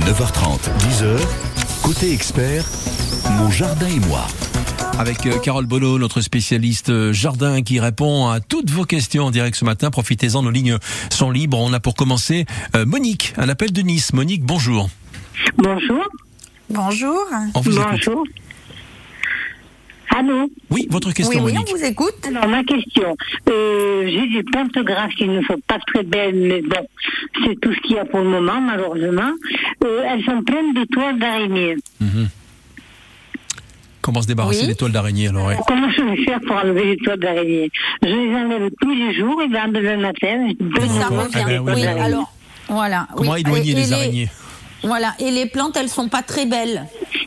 9h30, 10h, côté expert, mon jardin et moi. Avec euh, Carole Bono, notre spécialiste euh, jardin qui répond à toutes vos questions en direct ce matin. Profitez-en, nos lignes sont libres. On a pour commencer euh, Monique, un appel de Nice. Monique, bonjour. Bonjour. Bonjour. On vous écoute. Allô Oui, votre Oui, question, oui, on Monique. vous écoute. Alors, ma question. Euh, J'ai des plantes grasses qui ne sont pas très belles, mais bon, c'est tout ce qu'il y a pour le moment, malheureusement. Euh, elles sont pleines de toiles d'araignée. Comment se débarrasser Oui. des toiles d'araignée alors ouais. Comment je vais faire pour enlever les toiles d'araignée? Je les enlève tous les jours, et le lendemain matin, je ça revient. Ah ben oui, oui, oui. alors, voilà. Comment oui. éloigner Et- et les araignées? Voilà, et les plantes, elles sont pas très belles.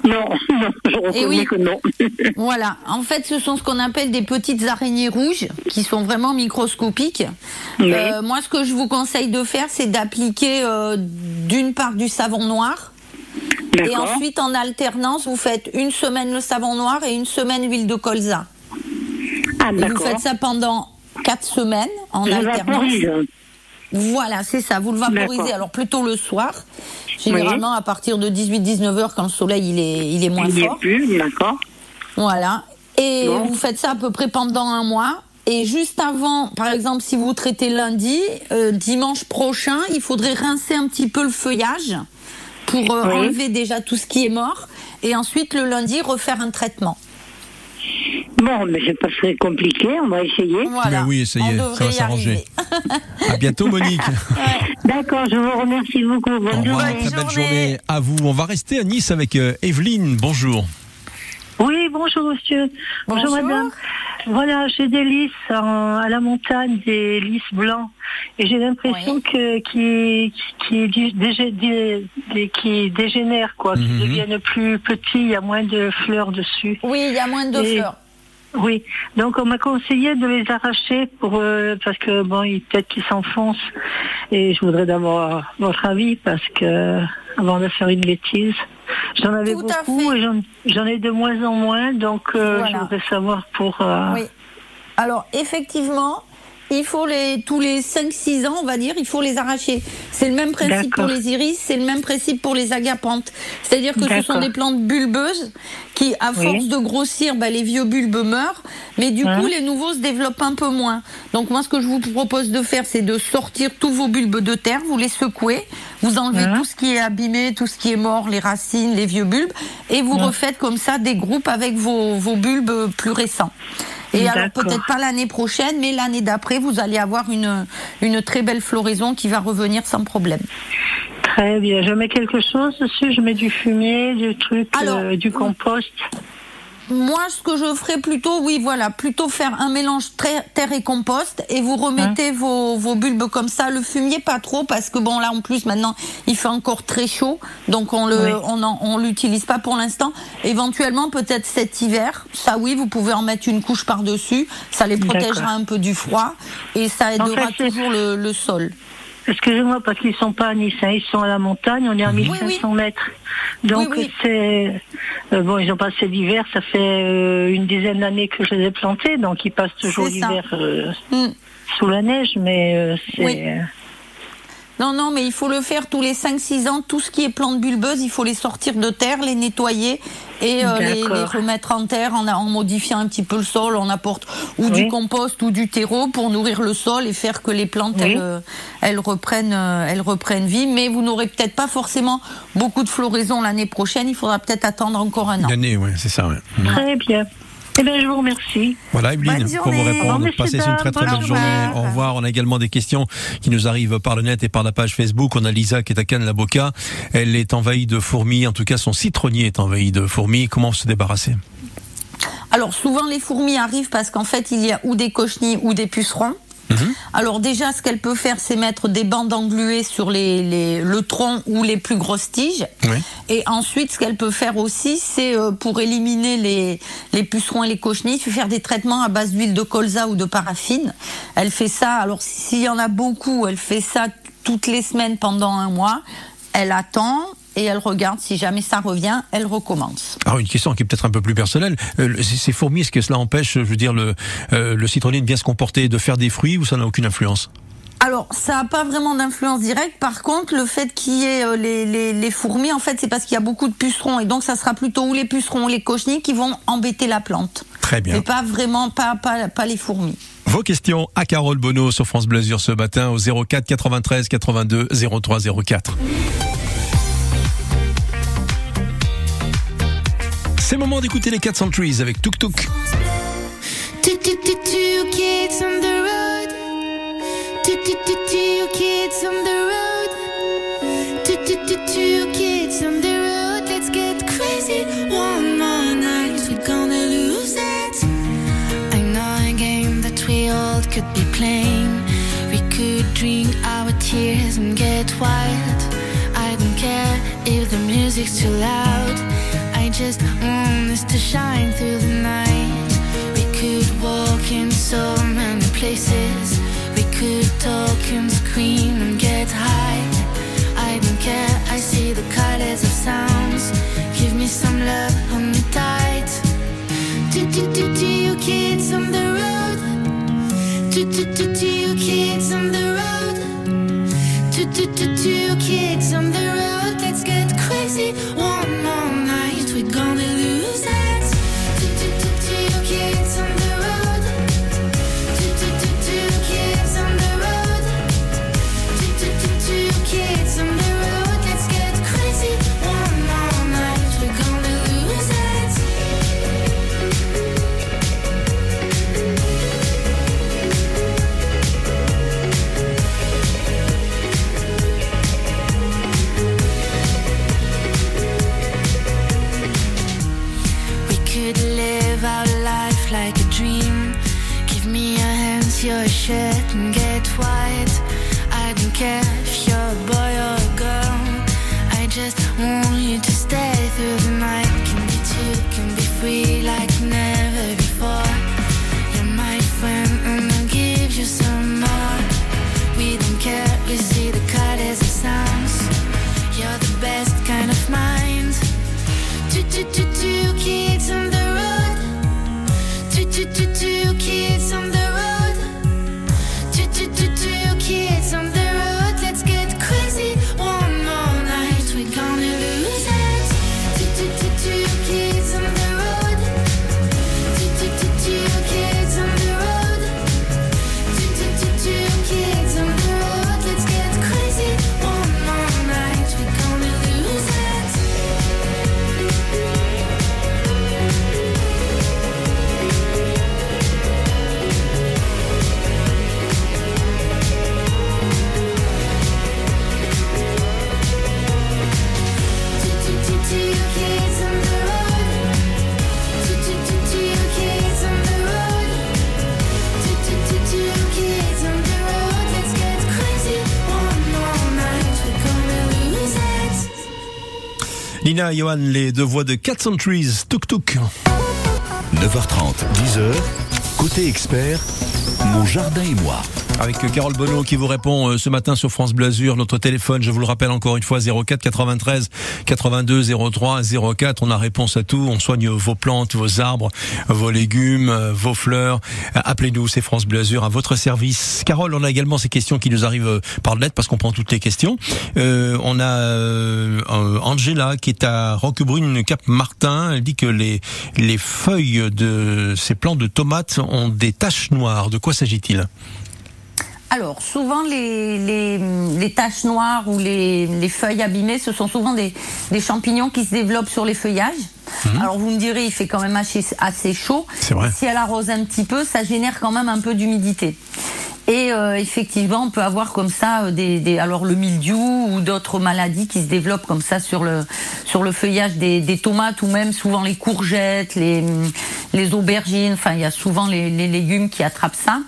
Non, non, je reconnais Eh oui. que non. Voilà, en fait, ce sont ce qu'on appelle des petites araignées rouges qui sont vraiment microscopiques. Oui. Euh, moi, ce que je vous conseille de faire, c'est d'appliquer euh, d'une part du savon noir. Et ensuite, en alternance, vous faites une semaine le savon noir et une semaine l'huile de colza. Ah, Et vous faites ça pendant quatre semaines en Je alternance. vaporise. Voilà, c'est ça. Vous le vaporisez alors plutôt le soir, généralement à partir de 18-19 heures quand le soleil il est, il est moins Il fort. plus, d'accord. Voilà. Et Bon. vous faites ça à peu près pendant un mois. Et juste avant, par exemple, si vous traitez lundi, euh, dimanche prochain, il faudrait rincer un petit peu le feuillage pour euh, Oui. enlever déjà tout ce qui est mort. Et ensuite, le lundi, refaire un traitement. Bon, mais c'est pas très compliqué, on va essayer. Voilà. Ben oui, essayez, ça va s'arranger. À bientôt, Monique. D'accord, je vous remercie beaucoup. Au Bonne revoir, journée. très belle journée. journée à vous. On va rester à Nice avec euh, Evelyne. Bonjour. Oui, bonjour monsieur. Bonjour, Bonjour. madame. Voilà, j'ai des lys en- à la montagne, des lys blancs. Et j'ai l'impression Oui. que qui qui dé- dé- qui dégénèrent quoi, qui Mhm. deviennent plus petits, il y a moins de fleurs dessus. Oui, il y a moins de Et- fleurs. Oui, donc on m'a conseillé de les arracher pour euh, parce que bon, peut-être qu'ils s'enfoncent. Et je voudrais d'abord votre avis parce que avant de faire une bêtise, j'en avais Tout beaucoup et j'en- j'en ai de moins en moins. Donc euh, Voilà. je voudrais savoir pour. euh, Oui. Alors, effectivement, il faut les, tous les 5-6 ans, on va dire, il faut les arracher. C'est le même principe pour les iris, c'est le même principe pour les agapantes. C'est-à-dire que ce sont des plantes bulbeuses qui, à Oui. force de grossir, bah, les vieux bulbes meurent, mais du Hein. coup, les nouveaux se développent un peu moins. Donc, moi, ce que je vous propose de faire, c'est de sortir tous vos bulbes de terre, vous les secouez, vous enlevez Hein. tout ce qui est abîmé, tout ce qui est mort, les racines, les vieux bulbes, et vous Hein. refaites comme ça des groupes avec vos, vos bulbes plus récents. Et alors peut-être pas l'année prochaine, mais l'année d'après, vous allez avoir une, une très belle floraison qui va revenir sans problème. Très bien. Je mets quelque chose dessus. Je mets du fumier, du truc, Alors, euh, du compost. Moi, ce que je ferais plutôt, oui, voilà, plutôt faire un mélange terre et compost et vous remettez vos, vos bulbes comme ça. Le fumier, pas trop, parce que bon, là, en plus, maintenant, il fait encore très chaud, donc on le, Oui. on en- on l'utilise pas pour l'instant. Éventuellement, peut-être cet hiver, ça oui, vous pouvez en mettre une couche par-dessus. Ça les protégera un peu du froid et ça aidera fait, toujours le, le sol. Excusez-moi parce qu'ils sont pas à Nice, hein, ils sont à la montagne, on est à Oui, 1500 mètres. Donc Oui, oui. c'est euh, bon, ils ont passé l'hiver, ça fait euh, une dizaine d'années que je les ai plantés, donc ils passent toujours l'hiver euh, Hmm. sous la neige, mais euh, c'est. Non, non, mais il faut le faire tous les 5-6 ans. Tout ce qui est plantes bulbeuses, il faut les sortir de terre, les nettoyer et euh, les, remettre en terre en, en modifiant un petit peu le sol. On apporte ou Oui. du compost ou du terreau pour nourrir le sol et faire que les plantes, Oui. elles, elles, reprennent, euh, elles reprennent vie. Mais vous n'aurez peut-être pas forcément beaucoup de floraison l'année prochaine. Il faudra peut-être attendre encore un an. Une année, ouais, c'est ça. ouais. très bien. Eh bien, je vous remercie. Voilà, Evelyne, Bonne pour vous répondre. Passez une très très Au journée. Au revoir. On a également des questions qui nous arrivent par le net et par la page Facebook. On a Lisa qui est à Cannes-la-Boca. Elle est envahie de fourmis. En tout cas, son citronnier est envahi de fourmis. Comment se débarrasser? Alors souvent les fourmis arrivent parce qu'en fait il y a ou des cochenilles ou des pucerons. Alors déjà, ce qu'elle peut faire, c'est mettre des bandes engluées sur les, les- le tronc ou les plus grosses tiges. Oui. Et ensuite, ce qu'elle peut faire aussi, c'est euh, pour éliminer les, les pucerons et les cochenilles, faire des traitements à base d'huile de colza ou de paraffine. Elle fait ça, alors s'il y en a beaucoup, elle fait ça toutes les semaines pendant un mois. Elle attend et elle regarde si jamais ça revient, elle recommence. Alors une question qui est peut-être un peu plus personnelle. Euh, ces ces fourmis, est-ce que cela empêche, je veux dire, le, euh, le citronnier de bien se comporter, de faire des fruits ou ça n'a aucune influence? Alors, ça n'a pas vraiment d'influence directe. Par contre, le fait qu'il y ait euh, les, les, les, fourmis, en fait, c'est parce qu'il y a beaucoup de pucerons. Et donc, ça sera plutôt ou les pucerons ou les cochenilles qui vont embêter la plante. Très bien. Mais pas vraiment, pas, pas, pas les fourmis. Vos questions à Carole Bonneau sur France Blasure ce matin au 04 93 82 03 04. C'est le moment d'écouter les 4 Trees avec Tuk Tuk. could be playing. We could drink our tears and get wild. I don't care if the music's too loud. Just want us to shine through the night. We could walk in so many places. We could talk and scream and get high. I don't care, I see the colors of sounds. Give me some love, hold me tight. Do, do, do, do you kids on the Two, two, two, two kids on the road. Two, two, two, two kids on the road. Let's get crazy Nina et Johan, les deux voix de 4 Trees, Tuk Tuk. 9h30, 10h, côté expert, mon jardin et moi. Avec Carole Bonneau qui vous répond euh, ce matin sur France Bleu Azur. Notre téléphone, je vous le rappelle encore une fois, 04 93 82 03 04. On a réponse à tout. On soigne vos plantes, vos arbres, vos légumes, euh, vos fleurs. Euh, Appelez-nous, c'est France Bleu Azur à votre service. Carole, on a également ces questions qui nous arrivent euh, par lettre parce qu'on prend toutes les questions. Euh, on a euh, euh, Angela qui est à Roquebrune, Cap Martin. Elle dit que les, les feuilles de ces plants de tomates ont des taches noires. De quoi s'agit-il? Alors, souvent, les, les, les taches noires ou les, les feuilles abîmées, ce sont souvent des, des champignons qui se développent sur les feuillages. Alors, vous me direz, il fait quand même assez, assez chaud. C'est vrai. Si elle arrose un petit peu, ça génère quand même un peu d'humidité. Et euh, effectivement, on peut avoir comme ça euh, des, des alors le mildiou ou d'autres maladies qui se développent comme ça sur le sur le feuillage des, des tomates ou même souvent les courgettes, les les aubergines. Enfin, il y a souvent les, les légumes qui attrapent ça.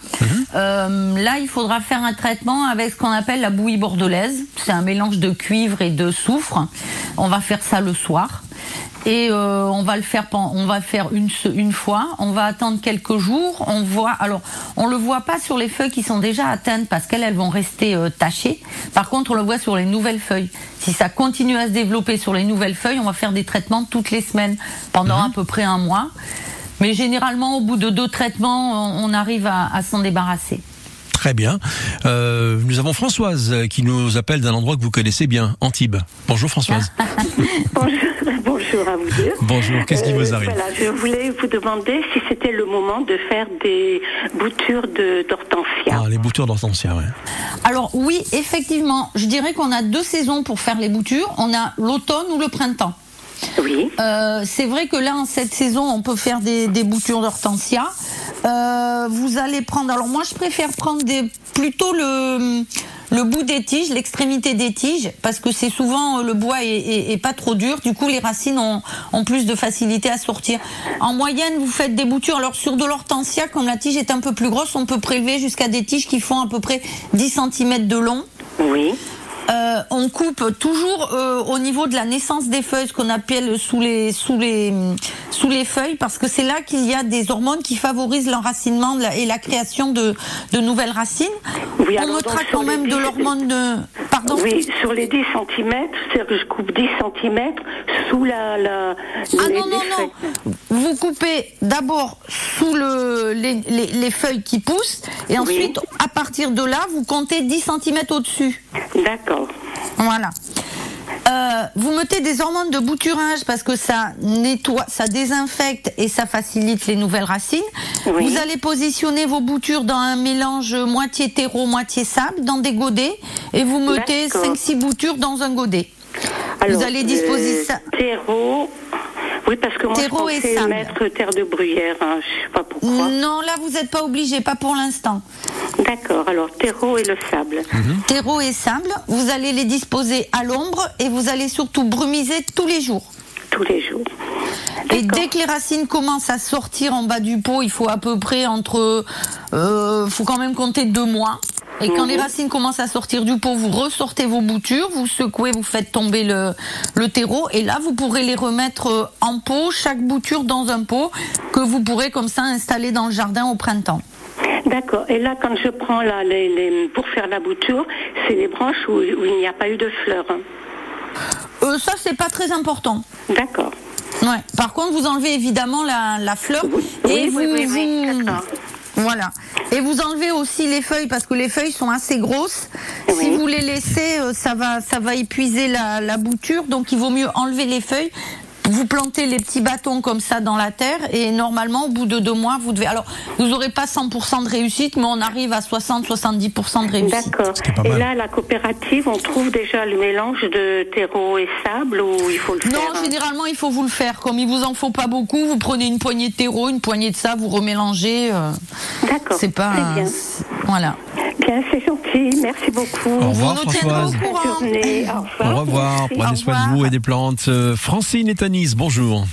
Euh, là, il faudra faire un traitement avec ce qu'on appelle la bouillie bordelaise. C'est un mélange de cuivre et de soufre. On va faire ça le soir. Et euh, on va le faire, on va faire une, une fois. On va attendre quelques jours. On voit, alors, on le voit pas sur les feuilles qui sont déjà atteintes parce qu'elles, elles vont rester euh, tachées. Par contre, on le voit sur les nouvelles feuilles. Si ça continue à se développer sur les nouvelles feuilles, on va faire des traitements toutes les semaines pendant à peu près un mois. Mais généralement, au bout de deux traitements, on on arrive à, à s'en débarrasser. Très bien. Euh, nous avons Françoise qui nous appelle d'un endroit que vous connaissez bien, Antibes. Bonjour Françoise. bonjour, bonjour à vous deux. Bonjour, qu'est-ce qui vous arrive Voilà, je voulais vous demander si c'était le moment de faire des boutures de- d'hortensia. Ah, les boutures d'hortensia, ouais. Alors oui, effectivement, je dirais qu'on a deux saisons pour faire les boutures. On a l'automne ou le printemps. Oui. Euh, c'est vrai que là, en cette saison, on peut faire des, des boutures d'hortensia. Euh, vous allez prendre. Alors moi, je préfère prendre des, plutôt le le bout des tiges, l'extrémité des tiges, parce que c'est souvent euh, le bois est, est- est pas trop dur. Du coup, les racines ont, ont plus de facilité à sortir. En moyenne, vous faites des boutures. Alors sur de l'hortensia, comme la tige est un peu plus grosse, on peut prélever jusqu'à des tiges qui font à peu près 10 cm de long. Oui. Euh, on coupe toujours euh, au niveau de la naissance des feuilles, ce qu'on appelle sous les sous les sous les feuilles, parce que c'est là qu'il y a des hormones qui favorisent l'enracinement et la création de, de nouvelles racines. Oui, on donc, sur quand même de 10 l'hormone de pardon. Oui, sur les 10 cm, c'est-à-dire que je coupe 10 cm sous la. la Ah les- non, non, feuilles. non. Vous coupez d'abord sous le, les, les- les feuilles qui poussent et ensuite, à partir de là, vous comptez 10 cm au-dessus. D'accord. Voilà. Euh, vous mettez des hormones de bouturage parce que ça nettoie, ça désinfecte et ça facilite les nouvelles racines. Oui. Vous allez positionner vos boutures dans un mélange moitié terreau, moitié sable, dans des godets, et vous mettez D'accord. 5-6 boutures dans un godet. Alors, vous allez disposer euh, ça. Terreau. Oui, parce que moi, Terreau je pensais mettre terre de bruyère. Hein, je sais pas pourquoi. Non, là vous n'êtes pas obligé, pas pour l'instant. D'accord. Alors, terreau et le sable. Terreau et sable, vous allez les disposer à l'ombre et vous allez surtout brumiser tous les jours. Tous les jours. Et dès que les racines commencent à sortir en bas du pot, il faut à peu près entre, euh, faut quand même compter deux mois. Et quand les racines commencent à sortir du pot, vous ressortez vos boutures, vous secouez, vous faites tomber le, le terreau, et là vous pourrez les remettre euh, en pot, chaque bouture dans un pot, que vous pourrez comme ça installer dans le jardin au printemps. D'accord. Et là, quand je prends là, les, les- pour faire la bouture, c'est les branches où, où il n'y a pas eu de fleurs. hein. Euh, ça c'est pas très important. D'accord. Ouais. Par contre, vous enlevez évidemment la, la fleur Oui, et oui, vous, oui, oui, vous-. Voilà. Et vous enlevez aussi les feuilles parce que les feuilles sont assez grosses. Si vous les laissez, euh, ça va, ça va épuiser la, la bouture. Donc, il vaut mieux enlever les feuilles. Vous plantez les petits bâtons comme ça dans la terre et normalement au bout de deux mois vous devez alors vous n'aurez pas 100% de réussite mais on arrive à 60-70% de réussite. D'accord. Et là, la coopérative, on trouve déjà le mélange de terreau et sable ou il faut le Non, faire hein généralement, il faut vous le faire. Comme il vous en faut pas beaucoup, vous prenez une poignée de terreau, une poignée de ça, vous remélangez. euh, D'accord. c'est pas. Très bien. Voilà. Bien, c'est gentil. Merci beaucoup. Au revoir Vous Françoise. au Bonne journée. Au revoir. Au revoir, prenez soin de vous et des plantes. Euh, Francine et Tanis, bonjour.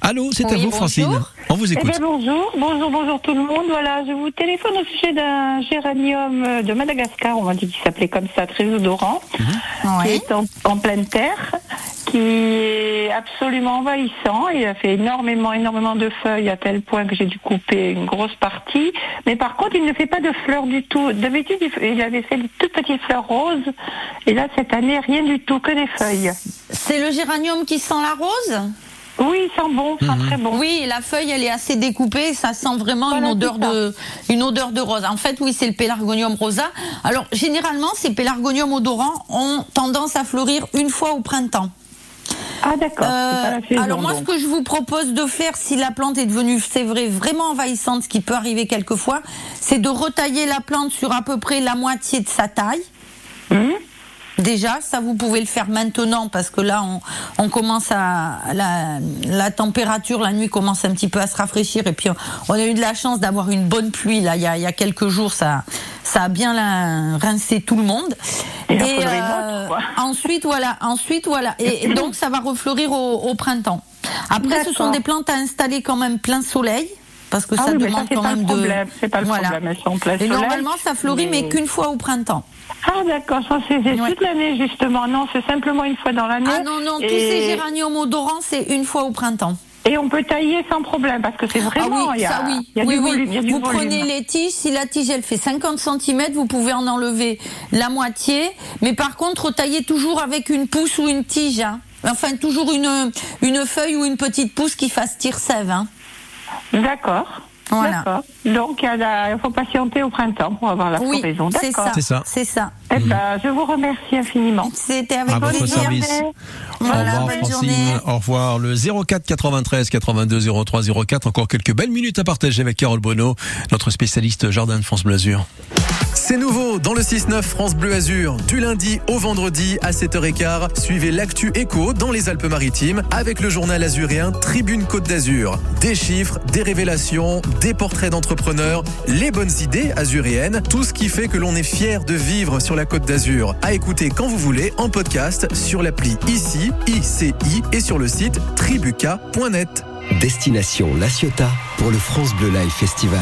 Allô c'est à vous bonjour. Francine. On vous Eh écoute. bien, bonjour, bonjour, bonjour tout le monde. Voilà, je vous téléphone au sujet d'un géranium euh, de Madagascar, on m'a dit qu'il s'appelait comme ça, très odorant, qui Ouais. est en, en pleine terre, qui est absolument envahissant. Il a fait énormément, énormément de feuilles à tel point que j'ai dû couper une grosse partie. Mais par contre, il ne fait pas de fleurs du tout. D'habitude, il avait fait de toutes petites fleurs roses. Et là, cette année, rien du tout, que des feuilles. C'est le géranium qui sent la rose? Oui, il sent bon, il sent très bon. Oui, la feuille, elle est assez découpée, ça sent vraiment Voilà, une odeur de une odeur de rose. En fait, oui, c'est le pélargonium rosa. Alors, généralement, ces pélargoniums odorants ont tendance à fleurir une fois au printemps. Ah d'accord. Euh, alors moi, donc. ce que je vous propose de faire, si la plante est devenue, c'est vrai, vraiment envahissante, ce qui peut arriver quelquefois, c'est de retailler la plante sur à peu près la moitié de sa taille. Hum Déjà, ça vous pouvez le faire maintenant parce que là, on, on commence à la, la température, la nuit commence un petit peu à se rafraîchir et puis on, on a eu de la chance d'avoir une bonne pluie là. Il y a, il y a quelques jours, ça, ça a bien rincé tout le monde. Autre, quoi. ensuite, voilà, ensuite, voilà, et, et donc ça va refleurir au, au printemps. Après, ce sont des plantes à installer quand même plein soleil. Parce que Ah ça oui, ça, demande c'est quand même de. c'est pas le Voilà. problème, elles sont en plein Et soleil, normalement, ça fleurit, mais, mais- qu'une fois au printemps. Ah d'accord, ça c'est Ouais. toute l'année justement. Non, c'est simplement une fois dans l'année. Ah non, non, tous ces géraniums odorants, c'est une fois au printemps. Et on peut tailler sans problème parce que c'est vraiment. ah oui, il y a, ça oui. il y a oui, du oui. volume. il y a du vous volume. prenez les tiges, si la tige elle fait 50 cm, vous pouvez en enlever la moitié. Mais par contre, taillez toujours avec une pousse ou une tige. hein. Enfin, toujours une, une feuille ou une petite pousse qui fasse tire-sève. Hein. D'accord. Voilà. D'accord. Donc, il faut patienter au printemps pour avoir la Oui, floraison. c'est D'accord. ça. C'est ça. C'est ça. Eh ben, je vous remercie infiniment. C'était avec À votre service. Voilà, au revoir bonne Francine, journée. au revoir. Le 04 93 82 03 04, encore quelques belles minutes à partager avec Carole Bono, notre spécialiste jardin de France Blasure. C'est nouveau dans le 6-9 France Bleu Azur. Du lundi au vendredi à 7h15, suivez l'actu écho dans les Alpes-Maritimes avec le journal azuréen Tribune Côte d'Azur. Des chiffres, des révélations, des portraits d'entrepreneurs, les bonnes idées azuréennes, tout ce qui fait que l'on est fier de vivre sur la Côte d'Azur. À écouter quand vous voulez en podcast sur l'appli ICI, ICI et sur le site tribuca.net. Destination La Ciotat pour le France Bleu Live Festival.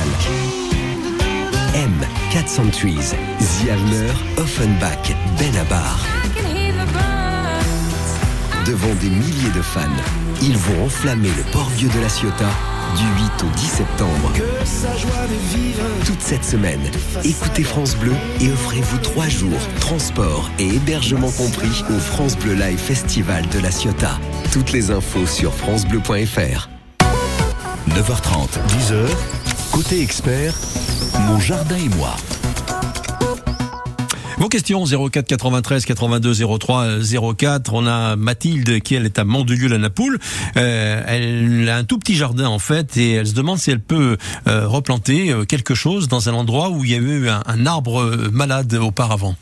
M, 400 Trees, Zialmer, Offenbach, Benabar. Devant des milliers de fans, ils vont enflammer le port vieux de La Ciotat du 8 au 10 septembre. Toute cette semaine, écoutez France Bleu et offrez-vous trois jours, transport et hébergement compris au France Bleu Live Festival de La Ciotat. Toutes les infos sur francebleu.fr. 9h30, 10h, côté expert, mon jardin et moi. Vos questions 04 93 82 03 04. On a Mathilde qui elle est à Mandelieu la Napoule. Euh, elle a un tout petit jardin en fait et elle se demande si elle peut euh, replanter euh, quelque chose dans un endroit où il y a eu un, arbre malade auparavant.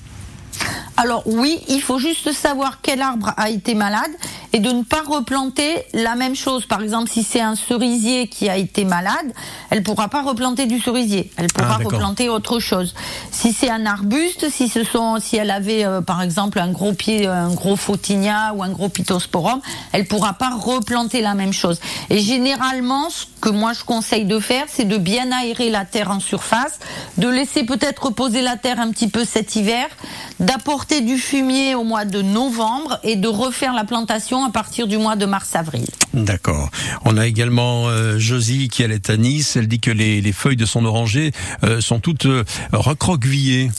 Alors oui, il faut juste savoir quel arbre a été malade et de ne pas replanter la même chose. Par exemple, si c'est un cerisier qui a été malade, elle pourra pas replanter du cerisier. Elle pourra Ah, replanter autre chose. Si c'est un arbuste, si ce sont, si elle avait euh, par exemple un gros pied, un gros photinia ou un gros pittosporum, elle pourra pas replanter la même chose. Et généralement, ce que moi je conseille de faire, c'est de bien aérer la terre en surface, de laisser peut-être reposer la terre un petit peu cet hiver, d'apporter du fumier au mois de novembre et de refaire la plantation à partir du mois de mars-avril. D'accord. On a également euh, Josie qui est à Nice. Elle dit que les, les feuilles de son oranger euh, sont toutes euh, recroquevillées.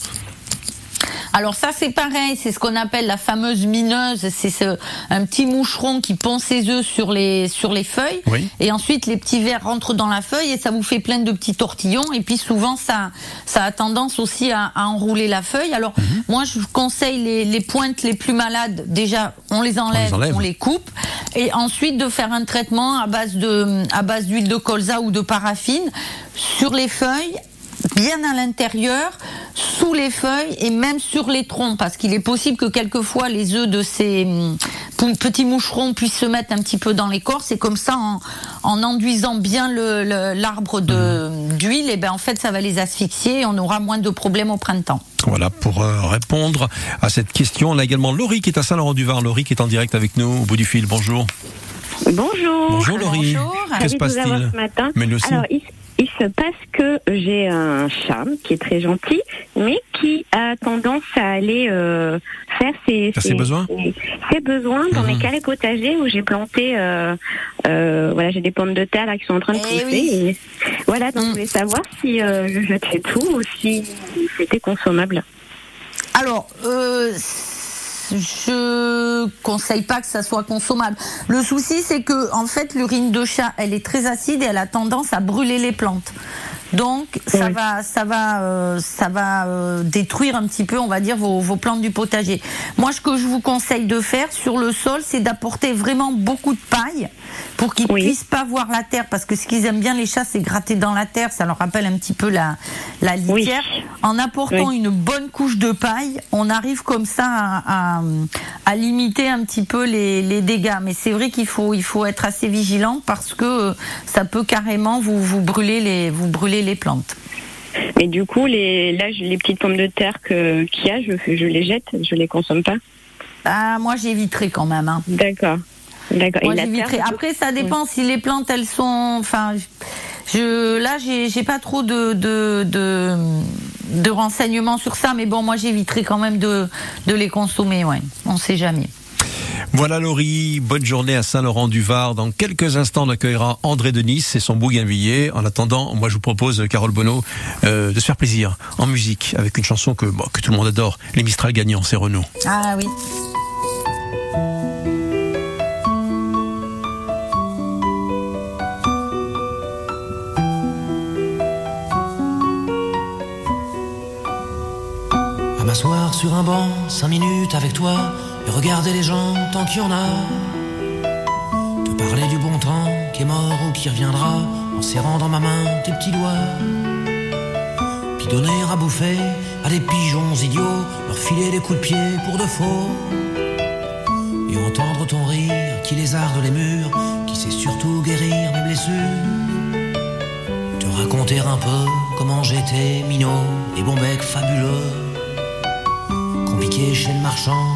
Alors ça c'est pareil, c'est ce qu'on appelle la fameuse mineuse, c'est ce, un petit moucheron qui pond ses œufs sur les sur les feuilles Oui. et ensuite les petits vers rentrent dans la feuille et ça vous fait plein de petits tortillons et puis souvent ça ça a tendance aussi à, à enrouler la feuille. Alors Mhm. moi je vous conseille les, les pointes les plus malades, déjà on les enlève, enlève. on les coupe et ensuite de faire un traitement à base de à base d'huile de colza ou de paraffine sur les feuilles bien à l'intérieur, sous les feuilles et même sur les troncs, parce qu'il est possible que quelquefois les œufs de ces hum, petits moucherons puissent se mettre un petit peu dans l'écorce. Et comme ça, en, en enduisant bien le- le- l'arbre de d'huile, et ben en fait, ça va les asphyxier et on aura moins de problèmes au printemps. Voilà pour euh, répondre à cette question. On a également Laurie qui est à Saint-Laurent-du-Var. Laurie qui est en direct avec nous au bout du fil. Bonjour. Bonjour. Bonjour Laurie. Bonjour. Que se Ravi de vous avoir passe-t-il ce matin. Mais nous aussi. Alors, il, il se passe que j'ai un chat qui est très gentil, mais qui a tendance à aller euh, faire ses, besoins ses, ses besoins dans mes carrés potagers où j'ai planté, euh, euh, voilà, j'ai des pommes de terre là qui sont en train de Eh pousser. oui. et voilà, donc je voulais savoir si euh, je jetais tout ou si c'était consommable. Alors, euh, je conseille pas que ça soit consommable. Le souci, c'est que en fait, l'urine de chat, elle est très acide et elle a tendance à brûler les plantes. Donc, ça Oui. va, ça va, euh, ça va euh, détruire un petit peu, on va dire, vos, vos plantes du potager. Moi, ce que je vous conseille de faire sur le sol, c'est d'apporter vraiment beaucoup de paille pour qu'ils Oui. puissent pas voir la terre, parce que ce qu'ils aiment bien les chats, c'est gratter dans la terre. Ça leur rappelle un petit peu la la Oui. litière. En apportant une bonne couche de paille, on arrive comme ça à, à, à limiter un petit peu les, les dégâts. Mais c'est vrai qu'il faut, il faut être assez vigilant parce que ça peut carrément vous, vous, brûler, les, vous brûler les plantes. Mais du coup, les, là, les petites pommes de terre que- qu'il y a, je, je les jette, je les consomme pas. Ah, moi, j'éviterai quand même. Hein. D'accord. D'accord. Après, ça dépend si les plantes, elles sont. Enfin, je, là, j'ai j'ai pas trop de, de, de, de renseignements sur ça, mais bon, moi, j'éviterai quand même de, de les consommer. Ouais, on sait jamais. Voilà Laurie, bonne journée à Saint-Laurent-du-Var. Dans quelques instants, on accueillera André Denis et son bougainvillier. En attendant, moi je vous propose, euh, Carole Bonneau, euh, de se faire plaisir en musique avec une chanson que, tout le monde adore, Les Mistral gagnants, c'est Renaud. Ah oui. À m'asseoir sur un banc, cinq minutes avec toi et regarder les gens tant qu'il y en a. Te parler du bon temps qui est mort ou qui reviendra, en serrant dans ma main tes petits doigts. Puis donner à bouffer à des pigeons idiots, leur filer des coups de pied pour de faux. Et entendre ton rire qui lézarde les murs, qui sait surtout guérir mes blessures. Te raconter un peu comment j'étais minot et bon bec fabuleux. Compliqué chez le marchand,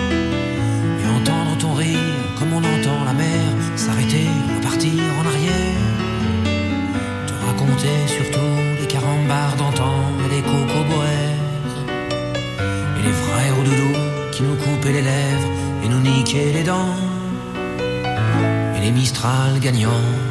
Surtout les carambars d'antan et les cocoboères. Et les frères au doudou qui nous coupaient les lèvres et nous niquaient les dents. Et les Mistral gagnants.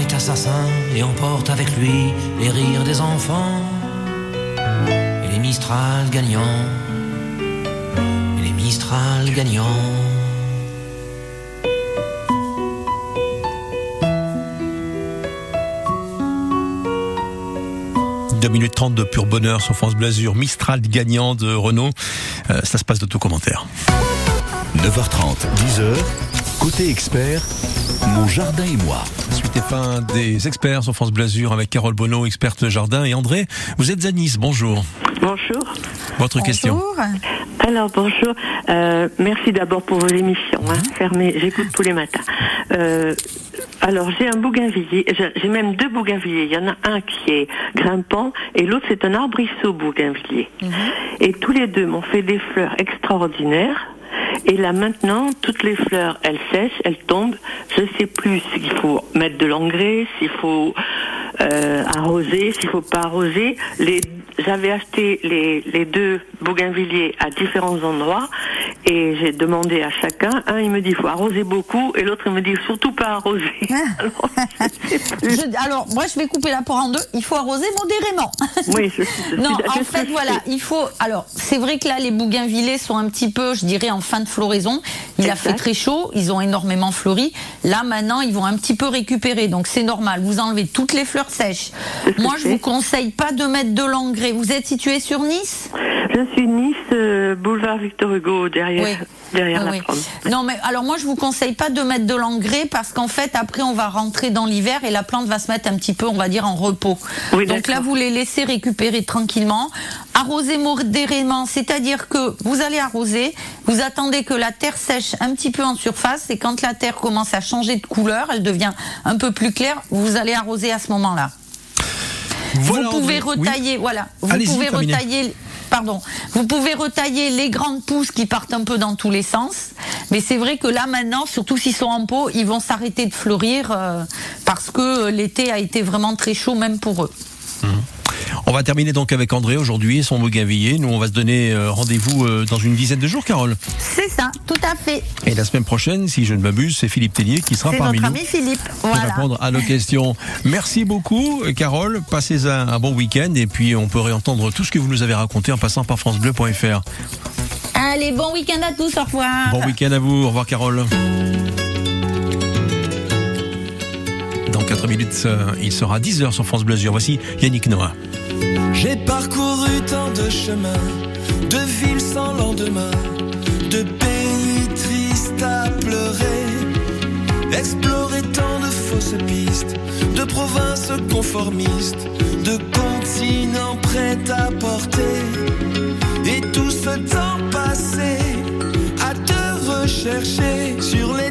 Est assassin et emporte avec lui les rires des enfants et les Mistral gagnants et les Mistral gagnants. 2 minutes 30 de pur bonheur sur France Blasure, Mistral gagnant de Renault. Euh, ça se passe de tout commentaire. 9h30, 10h, côté expert, mon jardin et moi. Suite et fin des experts sur France Blasure avec Carole Bonneau, experte jardin, et André, vous êtes à Nice, bonjour. Bonjour. Votre question Alors bonjour. Euh, merci d'abord pour vos émissions. Hein, fermées. J'écoute tous les matins. Euh, alors j'ai un bougainvillier. J'ai j'ai même deux bougainvilliers. Il y en a un qui est grimpant et l'autre c'est un arbrisseau bougainvillier. Et tous les deux m'ont fait des fleurs extraordinaires. Et là maintenant, toutes les fleurs, elles sèchent, elles tombent. Je sais plus s'il faut mettre de l'engrais, s'il faut euh, arroser, s'il faut pas arroser. J'avais acheté les deux bougainvilliers à différents endroits et j'ai demandé à chacun. Un, il me dit faut arroser beaucoup et l'autre, il me dit surtout pas arroser. Alors, Je- alors, moi, je vais couper la poire en deux. Il faut arroser modérément. Oui, je, je non, suis- en fait, voilà, il faut. Alors, c'est vrai que là, les bougainvillés sont un petit peu, je dirais, en fin de floraison. Il a fait très chaud, ils ont énormément fleuri. Là, maintenant, ils vont un petit peu récupérer, donc c'est normal. Vous enlevez toutes les fleurs sèches. Moi, je vous conseille pas de mettre de l'engrais. Vous êtes situé sur Nice? Je suis Nice, euh, boulevard Victor Hugo, derrière, derrière la Oui. Prom. Non, mais alors moi, je vous conseille pas de mettre de l'engrais parce qu'en fait, après, on va rentrer dans l'hiver et la plante va se mettre un petit peu, on va dire, en repos. Oui, Donc là, vous les laissez récupérer tranquillement. Arroser modérément, c'est-à-dire que vous allez arroser, vous attendez que la terre sèche un petit peu en surface et quand la terre commence à changer de couleur, elle devient un peu plus claire, vous allez arroser à ce moment-là. Voilà, vous pouvez. Oui. retailler, voilà, vous pouvez retailler, pardon, vous pouvez retailler les grandes pousses qui partent un peu dans tous les sens, mais c'est vrai que là maintenant, surtout s'ils sont en pot, ils vont s'arrêter de fleurir euh, parce que euh, l'été a été vraiment très chaud même pour eux. On va terminer donc avec André aujourd'hui et son bougainvillier. Nous, on va se donner euh, rendez-vous euh, dans une dizaine de jours, Carole. C'est ça, tout à fait. Et la semaine prochaine, si je ne m'abuse, c'est Philippe Tellier qui sera parmi notre nous ami Philippe. pour Voilà. répondre à nos questions. Merci beaucoup, Carole. Passez un, un bon week-end et puis on peut réentendre tout ce que vous nous avez raconté en passant par francebleu.fr. Allez, bon week-end à tous, au revoir. Bon week-end à vous. Au revoir, Carole. 4 minutes, euh, il sera 10h sur France Bleu Azur. Voici Yannick Noah. J'ai parcouru tant de chemins, de villes sans lendemain, de pays tristes à pleurer. Explorer tant de fausses pistes, de provinces conformistes, de continents prêts à porter. Et tout ce temps passé à te rechercher sur les